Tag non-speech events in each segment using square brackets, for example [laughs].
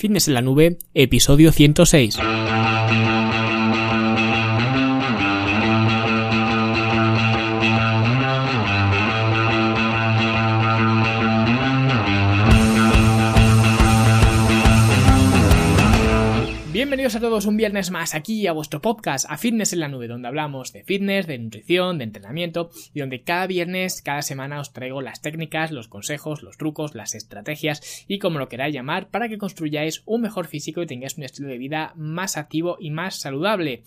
Fitness en la Nube, episodio 106. Bienvenidos a todos un viernes más aquí a vuestro podcast, a Fitness en la Nube, donde hablamos de fitness, de nutrición, de entrenamiento y donde cada viernes, cada semana os traigo las técnicas, los consejos, los trucos, las estrategias y como lo queráis llamar para que construyáis un mejor físico y tengáis un estilo de vida más activo y más saludable.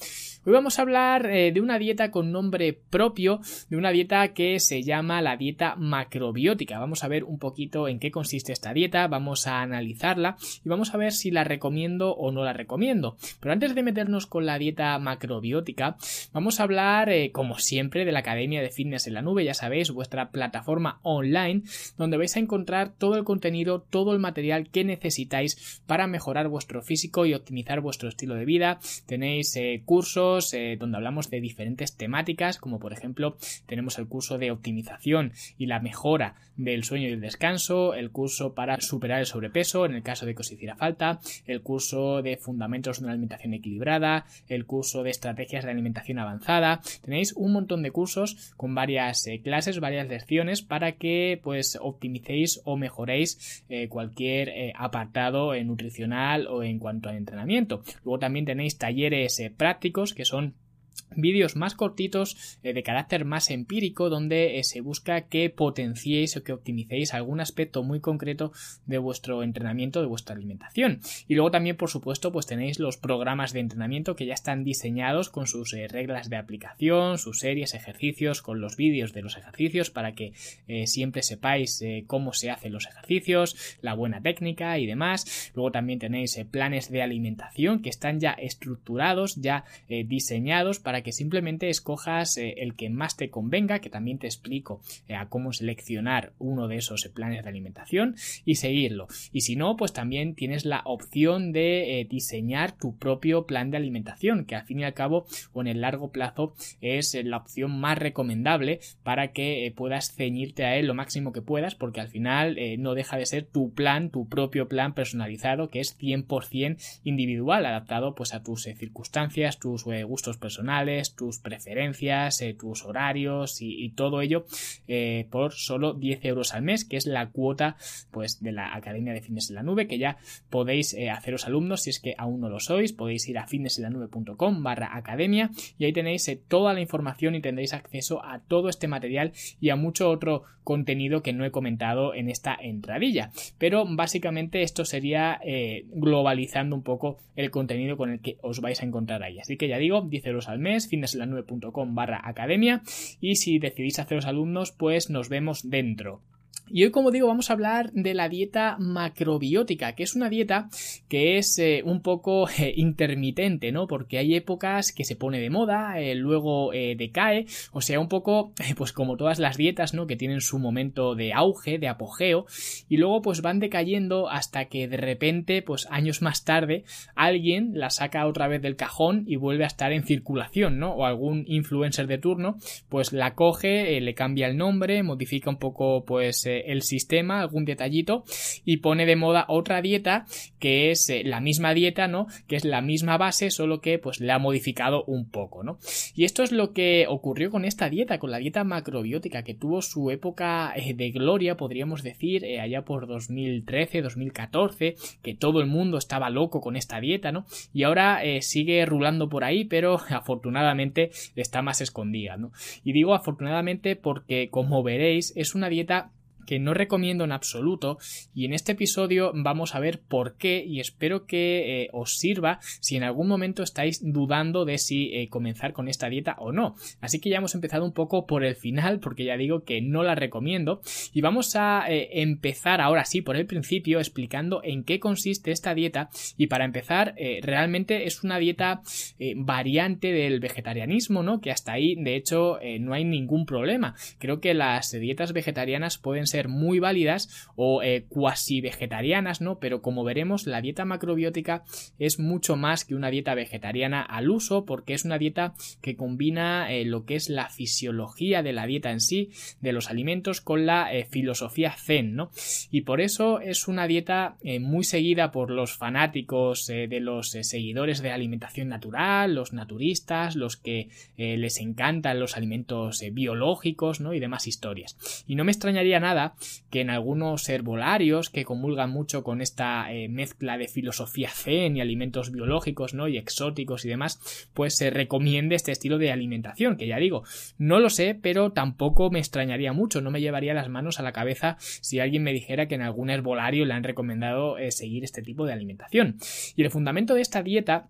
Hoy vamos a hablar eh, de una dieta con nombre propio, de una dieta que se llama la dieta macrobiótica. Vamos a ver un poquito en qué consiste esta dieta, vamos a analizarla y vamos a ver si la recomiendo o no la recomiendo pero antes de meternos con la dieta macrobiótica, vamos a hablar, eh, como siempre, de la Academia de Fitness en la Nube, ya sabéis, vuestra plataforma online, donde vais a encontrar todo el contenido, todo el material que necesitáis para mejorar vuestro físico y optimizar vuestro estilo de vida. Tenéis eh, cursos eh, donde hablamos de diferentes temáticas, como por ejemplo, tenemos el curso de optimización y la mejora del sueño y el descanso, el curso para superar el sobrepeso en el caso de que os hiciera falta, el curso de fundamentos una alimentación equilibrada, el curso de estrategias de alimentación avanzada. Tenéis un montón de cursos con varias eh, clases, varias lecciones para que pues optimicéis o mejoréis eh, cualquier eh, apartado nutricional o en cuanto al entrenamiento. Luego también tenéis talleres prácticos que son vídeos más cortitos eh, de carácter más empírico donde eh, se busca que potenciéis o que optimicéis algún aspecto muy concreto de vuestro entrenamiento, de vuestra alimentación. Y luego también, por supuesto, pues tenéis los programas de entrenamiento que ya están diseñados con sus eh, reglas de aplicación, sus series, ejercicios, con los vídeos de los ejercicios para que siempre sepáis cómo se hacen los ejercicios, la buena técnica y demás. Luego también tenéis planes de alimentación que están ya estructurados, ya diseñados para que simplemente escojas eh, el que más te convenga, que también te explico eh, a cómo seleccionar uno de esos planes de alimentación y seguirlo. Y si no, pues también tienes la opción de eh, diseñar tu propio plan de alimentación, que al fin y al cabo o en el largo plazo es la opción más recomendable para que puedas ceñirte a él lo máximo que puedas, porque al final no deja de ser tu plan, tu propio plan personalizado, que es 100% individual, adaptado pues a tus circunstancias, tus gustos personales, tus preferencias, eh, tus horarios y, todo ello eh, por solo 10 euros al mes, que es la cuota pues de la Academia de Fitness en la Nube, que ya podéis eh, haceros alumnos si es que aún no lo sois, podéis ir a fitnessenlanube.com barra academia y ahí tenéis toda la información y tendréis acceso a todo este material y a mucho otro contenido que no he comentado en esta entradilla. Pero básicamente esto sería globalizando un poco el contenido con el que os vais a encontrar ahí. Así que ya digo, 10 euros al mes, fitnesslanube.com barra academia y si decidís haceros alumnos pues nos vemos dentro. Y hoy, como digo, vamos a hablar de la dieta macrobiótica, que es una dieta que es eh, un poco eh, intermitente, ¿no? Porque hay épocas que se pone de moda, eh, luego decae, o sea, un poco, pues como todas las dietas, ¿no? Que tienen su momento de auge, de apogeo, y luego pues van decayendo hasta que de repente, pues años más tarde, alguien la saca otra vez del cajón y vuelve a estar en circulación, ¿no? O algún influencer de turno, pues la coge, le cambia el nombre, modifica un poco, pues, el sistema, algún detallito, y pone de moda otra dieta que es eh, la misma dieta, ¿no? Que es la misma base, solo que pues le ha modificado un poco, ¿no? Y esto es lo que ocurrió con esta dieta, con la dieta macrobiótica, que tuvo su época eh, de gloria, podríamos decir, eh, allá por 2013, 2014, que todo el mundo estaba loco con esta dieta, ¿no? Y ahora sigue rulando por ahí, pero [laughs] afortunadamente está más escondida, ¿no? Y digo afortunadamente porque, como veréis, es una dieta que no recomiendo en absoluto y en este episodio vamos a ver por qué y espero que eh, os sirva si en algún momento estáis dudando de si eh, comenzar con esta dieta o no. Así que ya hemos empezado un poco por el final porque ya digo que no la recomiendo y vamos a eh, empezar ahora sí por el principio explicando en qué consiste esta dieta y para empezar realmente es una dieta variante del vegetarianismo, ¿no? Que hasta ahí de hecho no hay ningún problema. Creo que las dietas vegetarianas pueden ser muy válidas o eh, cuasi vegetarianas, ¿no? Pero como veremos, la dieta macrobiótica es mucho más que una dieta vegetariana al uso porque es una dieta que combina eh, lo que es la fisiología de la dieta en sí, de los alimentos, con la eh, filosofía zen, ¿no? Y por eso es una dieta muy seguida por los fanáticos de los seguidores de alimentación natural, los naturistas, los que les encantan los alimentos biológicos, ¿no? Y demás historias. Y no me extrañaría nada que en algunos herbolarios que comulgan mucho con esta eh, mezcla de filosofía zen y alimentos biológicos, ¿no? Y exóticos y demás, pues se recomiende este estilo de alimentación, que ya digo, no lo sé, pero tampoco me extrañaría mucho, no me llevaría las manos a la cabeza si alguien me dijera que en algún herbolario le han recomendado eh, seguir este tipo de alimentación. Y el fundamento de esta dieta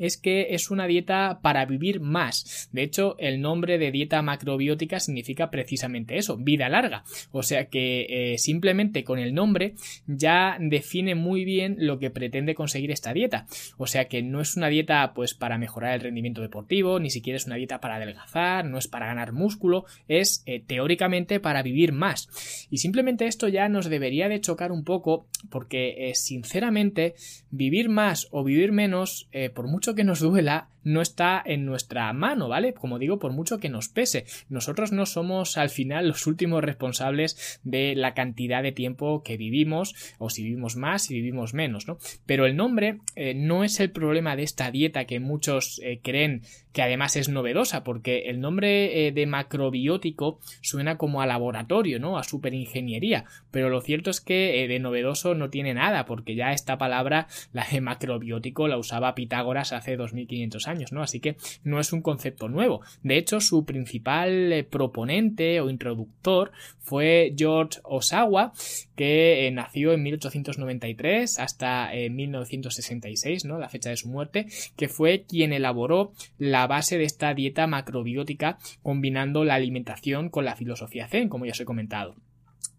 es que es una dieta para vivir más. De hecho, el nombre de dieta macrobiótica significa precisamente eso, vida larga. O sea que eh, simplemente con el nombre ya define muy bien lo que pretende conseguir esta dieta. O sea que no es una dieta pues para mejorar el rendimiento deportivo, ni siquiera es una dieta para adelgazar, no es para ganar músculo, es eh, teóricamente para vivir más. Y simplemente esto ya nos debería de chocar un poco porque eh, sinceramente vivir más o vivir menos, por mucho que nos duela, no está en nuestra mano, ¿vale? Como digo, por mucho que nos pese. Nosotros no somos al final los últimos responsables de la cantidad de tiempo que vivimos, o si vivimos más, si vivimos menos, ¿no? Pero el nombre eh, no es el problema de esta dieta que muchos eh, creen que además es novedosa, porque el nombre eh, de macrobiótico suena como a laboratorio, ¿no? A superingeniería, pero lo cierto es que de novedoso no tiene nada, porque ya esta palabra, la de macrobiótico, la usaba Pitágoras hace 2500 años, ¿no? Así que no es un concepto nuevo. De hecho, su principal eh, proponente o introductor fue George Osawa, que eh, nació en 1893 hasta 1966, eh, ¿no? La fecha de su muerte, que fue quien elaboró la base de esta dieta macrobiótica combinando la alimentación con la filosofía zen, como ya os he comentado.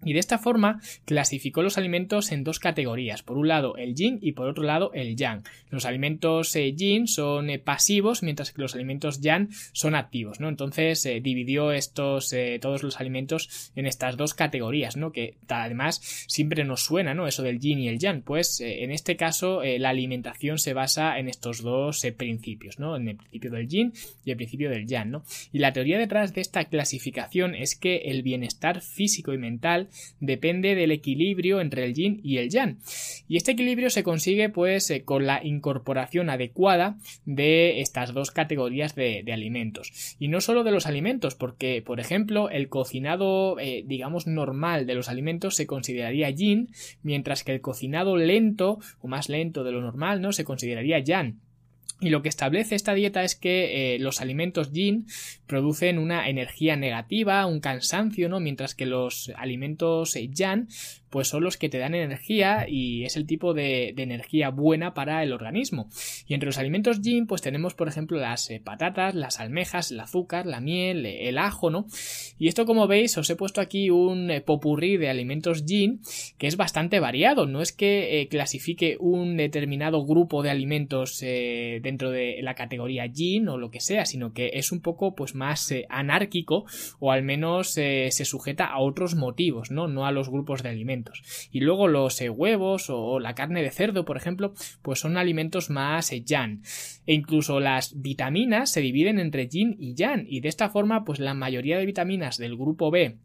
Y de esta forma clasificó los alimentos en dos categorías, por un lado el yin y por otro lado el yang. Los alimentos eh, yin son eh, pasivos, mientras que los alimentos yang son activos, ¿no? Entonces eh, dividió estos todos los alimentos en estas dos categorías, ¿no? Que además siempre nos suena, ¿no? Eso del yin y el yang. Pues en este caso la alimentación se basa en estos dos principios, ¿no? En el principio del yin y el principio del yang, ¿no? Y la teoría detrás de esta clasificación es que el bienestar físico y mental depende del equilibrio entre el yin y el yang. Y este equilibrio se consigue pues eh, con la incorporación adecuada de estas dos categorías de, alimentos. Y no solo de los alimentos, porque por ejemplo el cocinado eh, digamos normal de los alimentos se consideraría yin, mientras que el cocinado lento o más lento de lo normal no se consideraría yang. Y lo que establece esta dieta es que eh, los alimentos yin producen una energía negativa, un cansancio, ¿no? Mientras que los alimentos yang pues son los que te dan energía y es el tipo de, energía buena para el organismo. Y entre los alimentos yin, pues tenemos, por ejemplo, las eh, patatas, las almejas, el azúcar, la miel, eh, el ajo, ¿no? Y esto, como veis, os he puesto aquí un eh, popurrí de alimentos yin que es bastante variado. No es que clasifique un determinado grupo de alimentos dentro de la categoría yin o lo que sea, sino que es un poco, pues, más anárquico o al menos se sujeta a otros motivos, ¿no? No a los grupos de alimentos. Y luego los eh, huevos o, la carne de cerdo, por ejemplo, pues son alimentos más eh, yan. E incluso las vitaminas se dividen entre yin y yang. Y de esta forma, pues la mayoría de vitaminas del grupo B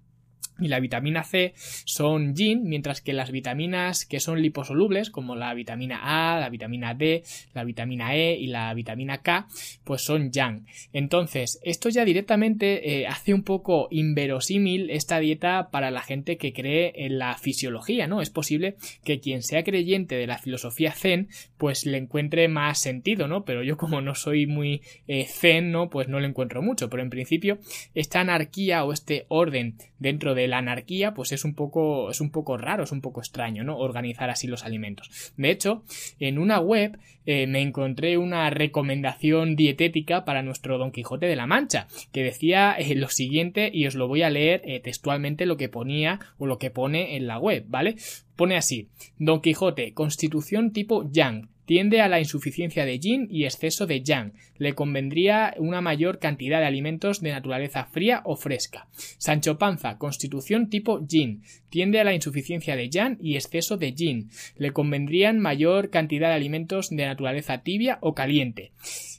y la vitamina C son yin, mientras que las vitaminas que son liposolubles, como la vitamina A, la vitamina D, la vitamina E y la vitamina K, pues son yang. Entonces, esto ya directamente eh, hace un poco inverosímil esta dieta para la gente que cree en la fisiología, ¿no? Es posible que quien sea creyente de la filosofía zen, pues le encuentre más sentido, ¿no? Pero yo como no soy muy eh, zen, ¿no? Pues no le encuentro mucho. Pero en principio, esta anarquía o este orden dentro de la anarquía, pues es un poco, es un poco raro, es un poco extraño, ¿no? Organizar así los alimentos. De hecho, en una web eh, me encontré una recomendación dietética para nuestro Don Quijote de la Mancha, que decía eh, lo siguiente, y os lo voy a leer eh, textualmente lo que ponía o lo que pone en la web, ¿vale? Pone así, Don Quijote, constitución tipo Yang, tiende a la insuficiencia de yin y exceso de yang. Le convendría una mayor cantidad de alimentos de naturaleza fría o fresca. Sancho Panza, constitución tipo yin, tiende a la insuficiencia de yang y exceso de yin. Le convendrían mayor cantidad de alimentos de naturaleza tibia o caliente.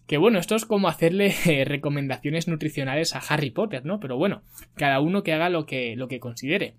Que bueno, esto es como hacerle eh, recomendaciones nutricionales a Harry Potter, ¿no? Pero bueno, cada uno que haga lo que, lo que considere.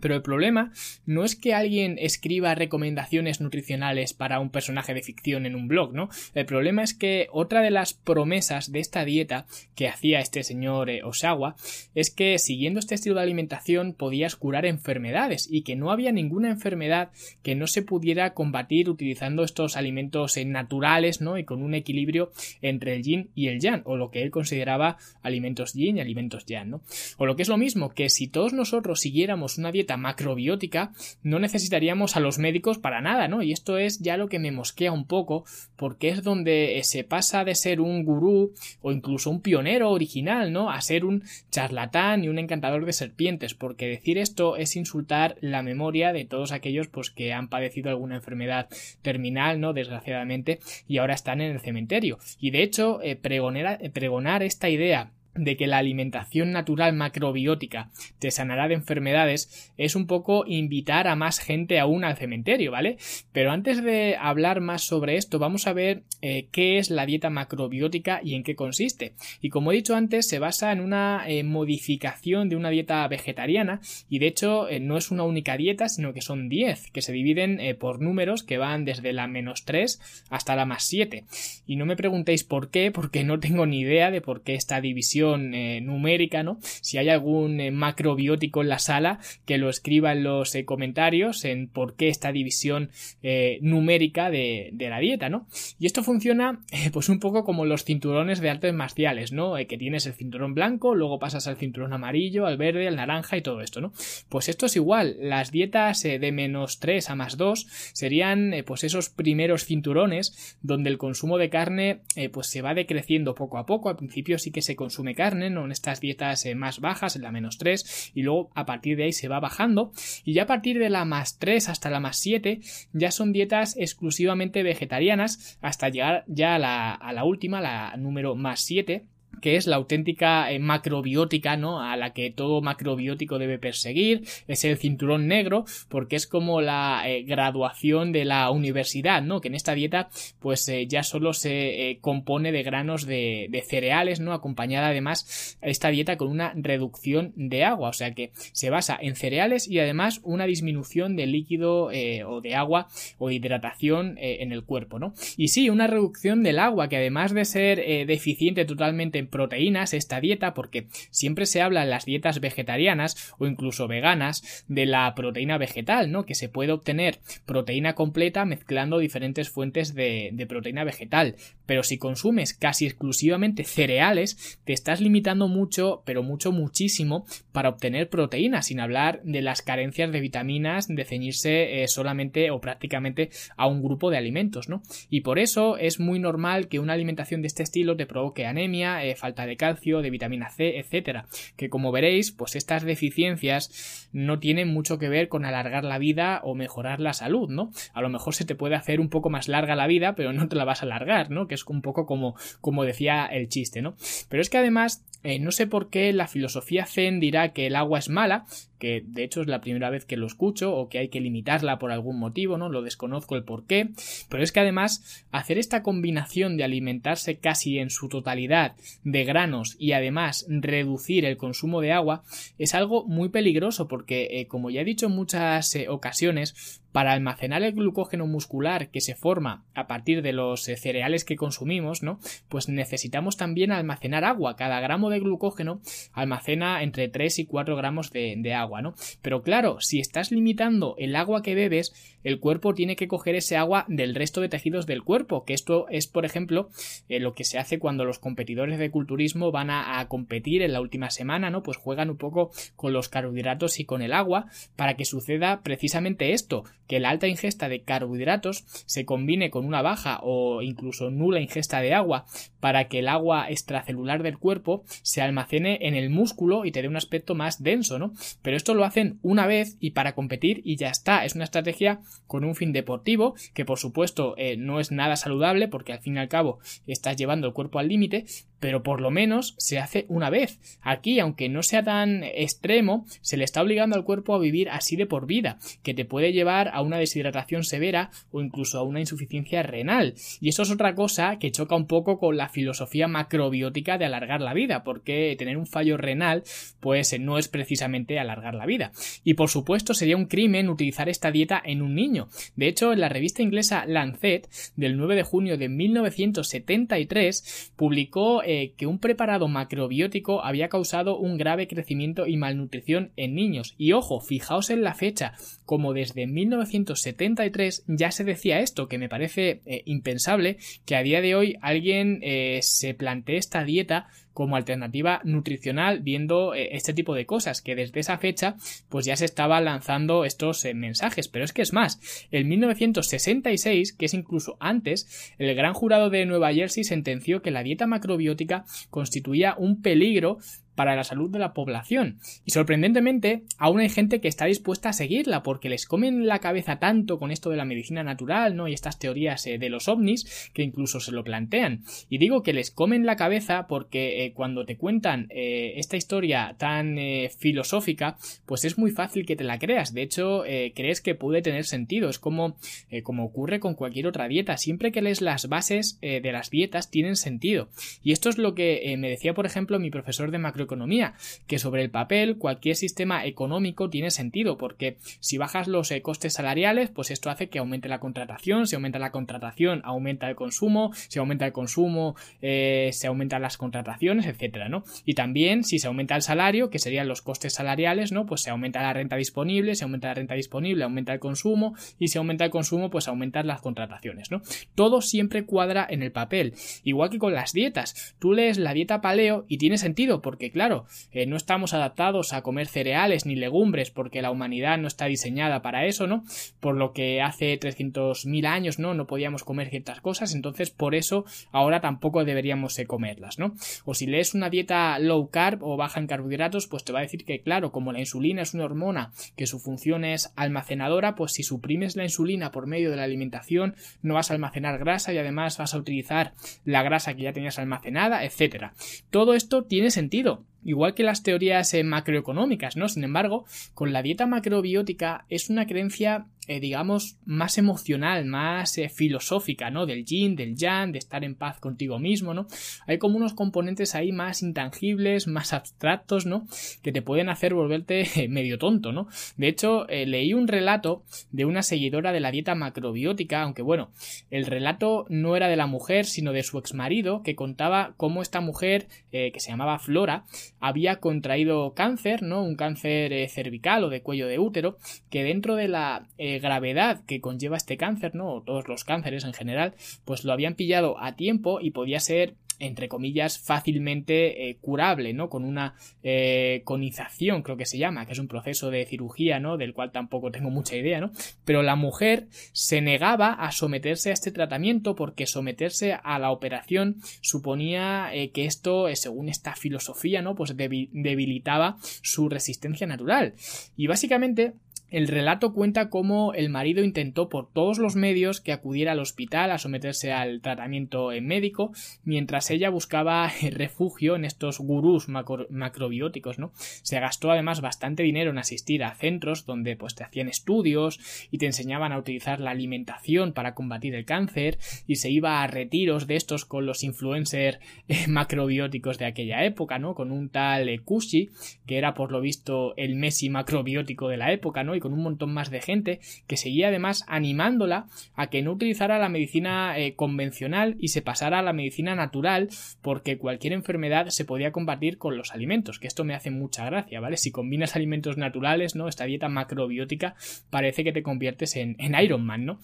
Pero el problema no es que alguien escriba recomendaciones nutricionales para un personaje de ficción en un blog, ¿no? El problema es que otra de las promesas de esta dieta que hacía este señor eh, Osawa es que siguiendo este estilo de alimentación podías curar enfermedades y que no había ninguna enfermedad que no se pudiera combatir utilizando estos alimentos eh, naturales, ¿no? Y con un equilibrio entre el yin y el yang, o lo que él consideraba alimentos yin y alimentos yang, ¿no? O lo que es lo mismo, que si todos nosotros siguiéramos una dieta macrobiótica, no necesitaríamos a los médicos para nada, ¿no? Y esto es ya lo que me mosquea un poco, porque es donde eh, se pasa de ser un gurú o incluso un pionero original, ¿no? A ser un charlatán y un encantador de serpientes, porque decir esto es insultar la memoria de todos aquellos pues que han padecido alguna enfermedad terminal, ¿no? Desgraciadamente, y ahora están en el cementerio. Y de hecho, eh, pregonar esta idea de que la alimentación natural macrobiótica te sanará de enfermedades es un poco invitar a más gente aún al cementerio, ¿vale? Pero antes de hablar más sobre esto, vamos a ver eh, qué es la dieta macrobiótica y en qué consiste. Y como he dicho antes, se basa en una eh, modificación de una dieta vegetariana y de hecho eh, no es una única dieta, sino que son 10, que se dividen por números que van desde la menos 3 hasta la más 7. Y no me preguntéis por qué, porque no tengo ni idea de por qué esta división eh, numérica, ¿no? Si hay algún eh, macrobiótico en la sala, que lo escriba en los eh, comentarios en por qué esta división numérica de, la dieta, ¿no? Y esto funciona, pues un poco como los cinturones de artes marciales, ¿no? que tienes el cinturón blanco, luego pasas al cinturón amarillo, al verde, al naranja y todo esto, ¿no? Pues esto es igual, las dietas de menos 3 a más 2 serían, pues esos primeros cinturones donde el consumo de carne, pues se va decreciendo poco a poco, al principio sí que se consume carne, ¿no? En estas dietas eh, más bajas, en la menos 3, y luego a partir de ahí se va bajando, y ya a partir de la más 3 hasta la más 7, ya son dietas exclusivamente vegetarianas, hasta llegar ya a la, a la última, la número más 7, que es la auténtica eh, macrobiótica, ¿no? A la que todo macrobiótico debe perseguir, es el cinturón negro, porque es como la eh, graduación de la universidad, ¿no? Que en esta dieta, pues eh, ya solo se compone de granos de, cereales, ¿no? Acompañada además esta dieta con una reducción de agua, o sea que se basa en cereales y además una disminución de líquido o de agua o hidratación en el cuerpo, ¿no? Y sí, una reducción del agua que además de ser deficiente totalmente proteínas esta dieta porque siempre se habla en las dietas vegetarianas o incluso veganas de la proteína vegetal, ¿no? Que se puede obtener proteína completa mezclando diferentes fuentes de, proteína vegetal. Pero si consumes casi exclusivamente cereales, te estás limitando mucho, pero mucho, muchísimo para obtener proteína, sin hablar de las carencias de vitaminas, de ceñirse eh, solamente o prácticamente a un grupo de alimentos, ¿no? Y por eso es muy normal que una alimentación de este estilo te provoque anemia, eh, falta de calcio, de vitamina C, etcétera. Que como veréis, pues estas deficiencias no tienen mucho que ver con alargar la vida o mejorar la salud, ¿no? A lo mejor se te puede hacer un poco más larga la vida, pero no te la vas a alargar, ¿no? Que es un poco como, como decía el chiste, ¿no? Pero es que además eh, no sé por qué la filosofía zen dirá que el agua es mala, que de hecho es la primera vez que lo escucho, o que hay que limitarla por algún motivo, ¿no? Lo desconozco el por qué, pero es que además hacer esta combinación de alimentarse casi en su totalidad de granos y además reducir el consumo de agua es algo muy peligroso porque, eh, como ya he dicho en muchas eh, ocasiones, para almacenar el glucógeno muscular que se forma a partir de los eh, cereales que consumimos, ¿no? Pues necesitamos también almacenar agua. Cada gramo de glucógeno almacena entre 3 y 4 gramos de, agua, Pero claro, si estás limitando el agua que bebes, el cuerpo tiene que coger ese agua del resto de tejidos del cuerpo, que esto es, por ejemplo, eh, lo que se hace cuando los competidores de culturismo van a, a competir en la última semana, ¿no? Pues juegan un poco con los carbohidratos y con el agua para que suceda precisamente esto, que la alta ingesta de carbohidratos se combine con una baja o incluso nula ingesta de agua para que el agua extracelular del cuerpo se almacene en el músculo y te dé un aspecto más denso, ¿no? Pero esto lo hacen una vez y para competir y ya está. Es una estrategia con un fin deportivo que por supuesto eh, no es nada saludable porque al fin y al cabo estás llevando el cuerpo al límite, pero por lo menos se hace una vez. Aquí, aunque no sea tan extremo, se le está obligando al cuerpo a vivir así de por vida, que te puede llevar a una deshidratación severa o incluso a una insuficiencia renal. Y eso es otra cosa que choca un poco con la filosofía macrobiótica de alargar la vida, porque tener un fallo renal, pues no es precisamente alargar la vida. Y por supuesto sería un crimen utilizar esta dieta en un niño. De hecho, en la revista inglesa Lancet, del 9 de junio de 1973, publicó eh, que un preparado macrobiótico había causado un grave crecimiento y malnutrición en niños. Y ojo, fijaos en la fecha, como desde 1973 ya se decía esto, que me parece eh, impensable que a día de hoy alguien eh, se plantee esta dieta como alternativa nutricional viendo este tipo de cosas que desde esa fecha pues ya se estaban lanzando estos mensajes. Pero es que es más en 1966 que es incluso antes el gran jurado de Nueva Jersey sentenció que la dieta macrobiótica constituía un peligro para la salud de la población. Y sorprendentemente, aún hay gente que está dispuesta a seguirla porque les comen la cabeza tanto con esto de la medicina natural, ¿no? Y estas teorías eh, de los ovnis que incluso se lo plantean. Y digo que les comen la cabeza porque eh, cuando te cuentan eh, esta historia tan filosófica, pues es muy fácil que te la creas. De hecho, crees que puede tener sentido. Es como, como ocurre con cualquier otra dieta. Siempre que lees las bases de las dietas tienen sentido. Y esto es lo que me decía, por ejemplo, mi profesor de macro economía, que sobre el papel cualquier sistema económico tiene sentido, porque si bajas los eh, costes salariales, pues esto hace que aumente la contratación, si aumenta la contratación, aumenta el consumo, si aumenta el consumo, eh, se aumentan las contrataciones, etcétera, ¿no? Y también si se aumenta el salario, que serían los costes salariales, ¿no? Pues se aumenta la renta disponible, si aumenta la renta disponible, aumenta el consumo, y si aumenta el consumo, pues aumentan las contrataciones, ¿no? Todo siempre cuadra en el papel. Igual que con las dietas. Tú lees la dieta paleo y tiene sentido, porque claro, eh, no estamos adaptados a comer cereales ni legumbres porque la humanidad no está diseñada para eso, ¿no? Por lo que hace 300.000 años, ¿no? No podíamos comer ciertas cosas, entonces por eso ahora tampoco deberíamos eh, comerlas, ¿no? O si lees una dieta low carb o baja en carbohidratos, pues te va a decir que, claro, como la insulina es una hormona que su función es almacenadora, pues si suprimes la insulina por medio de la alimentación, no vas a almacenar grasa y además vas a utilizar la grasa que ya tenías almacenada, etcétera. Todo esto tiene sentido igual que las teorías eh, macroeconómicas, ¿no? Sin embargo, con la dieta macrobiótica es una creencia eh, digamos, más emocional, más eh, filosófica, ¿no? Del yin, del yang, de estar en paz contigo mismo, ¿no? Hay como unos componentes ahí más intangibles, más abstractos, ¿no? Que te pueden hacer volverte medio tonto, ¿no? De hecho, leí un relato de una seguidora de la dieta macrobiótica, aunque bueno, el relato no era de la mujer, sino de su exmarido, que contaba cómo esta mujer, que se llamaba Flora, había contraído cáncer, ¿no? Un cáncer eh, cervical o de cuello de útero, que dentro de la gravedad que conlleva este cáncer, ¿no? O todos los cánceres en general, pues lo habían pillado a tiempo y podía ser entre comillas, fácilmente eh, curable, ¿no? Con una eh, conización, creo que se llama, que es un proceso de cirugía, ¿no? Del cual tampoco tengo mucha idea, ¿no? Pero la mujer se negaba a someterse a este tratamiento porque someterse a la operación suponía eh, que esto, según esta filosofía, ¿no? Pues debilitaba su resistencia natural. Y básicamente el relato cuenta cómo el marido intentó por todos los medios que acudiera al hospital a someterse al tratamiento médico, mientras ella buscaba [laughs] refugio en estos gurús macrobióticos, ¿no? Se gastó además bastante dinero en asistir a centros donde pues te hacían estudios y te enseñaban a utilizar la alimentación para combatir el cáncer y se iba a retiros de estos con los influencers eh, [laughs] macrobióticos de aquella época, ¿no? Con un tal Kushi, que era por lo visto el Messi macrobiótico de la época, ¿no? y con un montón más de gente que seguía además animándola a que no utilizara la medicina eh, convencional y se pasara a la medicina natural porque cualquier enfermedad se podía combatir con los alimentos, que esto me hace mucha gracia, ¿vale? Si combinas alimentos naturales, ¿no? Esta dieta macrobiótica parece que te conviertes en, Iron Man, ¿no?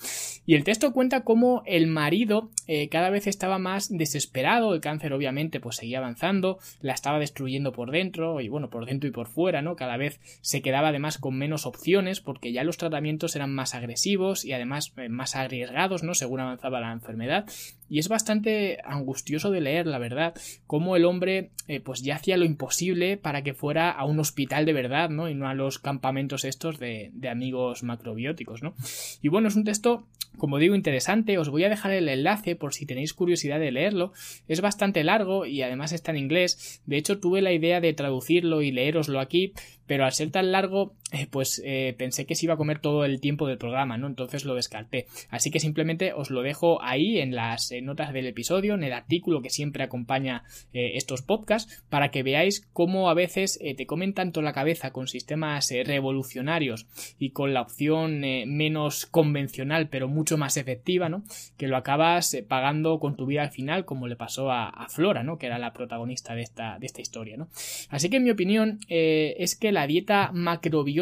Y el texto cuenta cómo el marido eh, cada vez estaba más desesperado, el cáncer obviamente pues seguía avanzando, la estaba destruyendo por dentro y bueno, por dentro y por fuera, ¿no? Cada vez se quedaba además con menos opciones porque ya los tratamientos eran más agresivos y además eh, más arriesgados, ¿no? Según avanzaba la enfermedad. Y es bastante angustioso de leer, la verdad, cómo el hombre eh, pues ya hacía lo imposible para que fuera a un hospital de verdad, ¿no? Y no a los campamentos estos de, de amigos macrobióticos, ¿no? Y bueno, es un texto como digo, interesante, os voy a dejar el enlace por si tenéis curiosidad de leerlo. Es bastante largo y además está en inglés. De hecho, tuve la idea de traducirlo y leeroslo aquí, pero al ser tan largo, eh, pues eh, pensé que se iba a comer todo el tiempo del programa, ¿no? Entonces lo descarté. Así que simplemente os lo dejo ahí en las eh, notas del episodio, en el artículo que siempre acompaña estos podcasts, para que veáis cómo a veces te comen tanto la cabeza con sistemas revolucionarios y con la opción menos convencional, pero mucho más efectiva, ¿no? Que lo acabas pagando con tu vida al final, como le pasó a, Flora, ¿no? Que era la protagonista de esta, de esta historia, ¿no? Así que en mi opinión es que la la dieta macrobiótica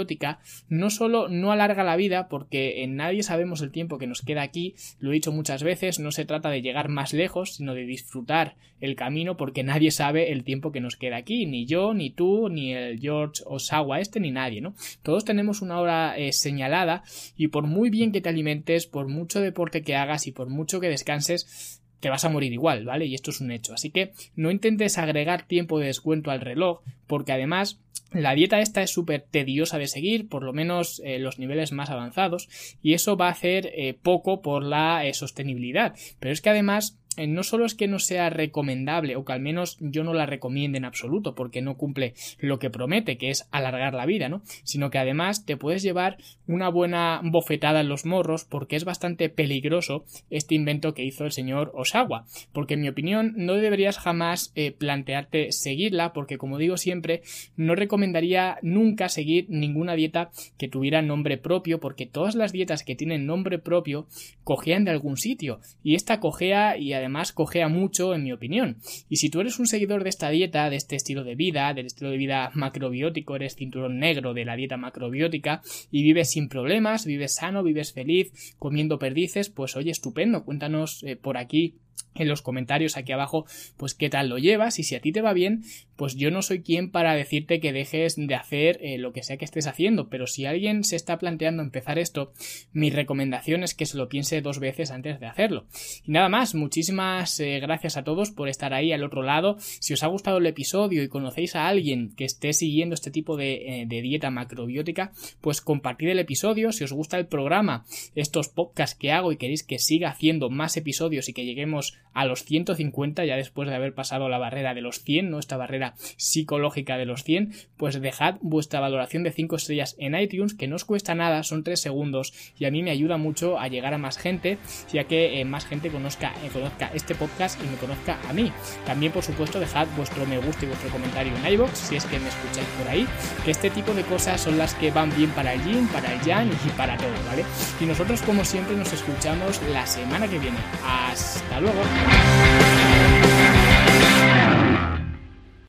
no solo no alarga la vida, porque en nadie sabemos el tiempo que nos queda aquí, lo he dicho muchas veces, no se trata de llegar más lejos, sino de disfrutar el camino, porque nadie sabe el tiempo que nos queda aquí, ni yo, ni tú, ni el George Osawa este, ni nadie, ¿no? Todos tenemos una hora eh, señalada y por muy bien que te alimentes, por mucho deporte que hagas y por mucho que descanses, te vas a morir igual, ¿vale? Y esto es un hecho. Así que no intentes agregar tiempo de descuento al reloj, porque además la dieta esta es súper tediosa de seguir, por lo menos eh, los niveles más avanzados, y eso va a hacer eh, poco por la eh, sostenibilidad. Pero es que además no solo es que no sea recomendable o que al menos yo no la recomiende en absoluto porque no cumple lo que promete, que es alargar la vida, ¿no? Sino que además te puedes llevar una buena bofetada en los morros porque es bastante peligroso este invento que hizo el señor Osawa. Porque en mi opinión no deberías jamás eh, plantearte seguirla porque como digo siempre no recomendaría nunca seguir ninguna dieta que tuviera nombre propio porque todas las dietas que tienen nombre propio cojean de algún sitio y esta cojea y además cojea mucho en mi opinión. Y si tú eres un seguidor de esta dieta, de este estilo de vida, del estilo de vida macrobiótico, eres cinturón negro de la dieta macrobiótica y vives sin problemas, vives sano, vives feliz, comiendo perdices, pues oye, estupendo, cuéntanos eh, por aquí en los comentarios aquí abajo pues qué tal lo llevas y si a ti te va bien pues yo no soy quien para decirte que dejes de hacer eh, lo que sea que estés haciendo pero si alguien se está planteando empezar esto mi recomendación es que se lo piense dos veces antes de hacerlo. Y nada más muchísimas eh, gracias a todos por estar ahí al otro lado. Si os ha gustado el episodio y conocéis a alguien que esté siguiendo este tipo de, eh, de dieta macrobiótica pues compartid el episodio. Si os gusta el programa estos podcasts que hago y queréis que siga haciendo más episodios y que lleguemos a los 150 ya después de haber pasado la barrera de los 100, ¿no? Esta barrera psicológica de los 100, pues dejad vuestra valoración de 5 estrellas en iTunes, que no os cuesta nada, son 3 segundos y a mí me ayuda mucho a llegar a más gente, ya que eh, más gente conozca, eh, conozca este podcast y me conozca a mí. También, por supuesto, dejad vuestro me gusta y vuestro comentario en iBox si es que me escucháis por ahí, que este tipo de cosas son las que van bien para el gym, para el yang y para todo, ¿vale? Y nosotros, como siempre, nos escuchamos la semana que viene. Hasta luego. luego.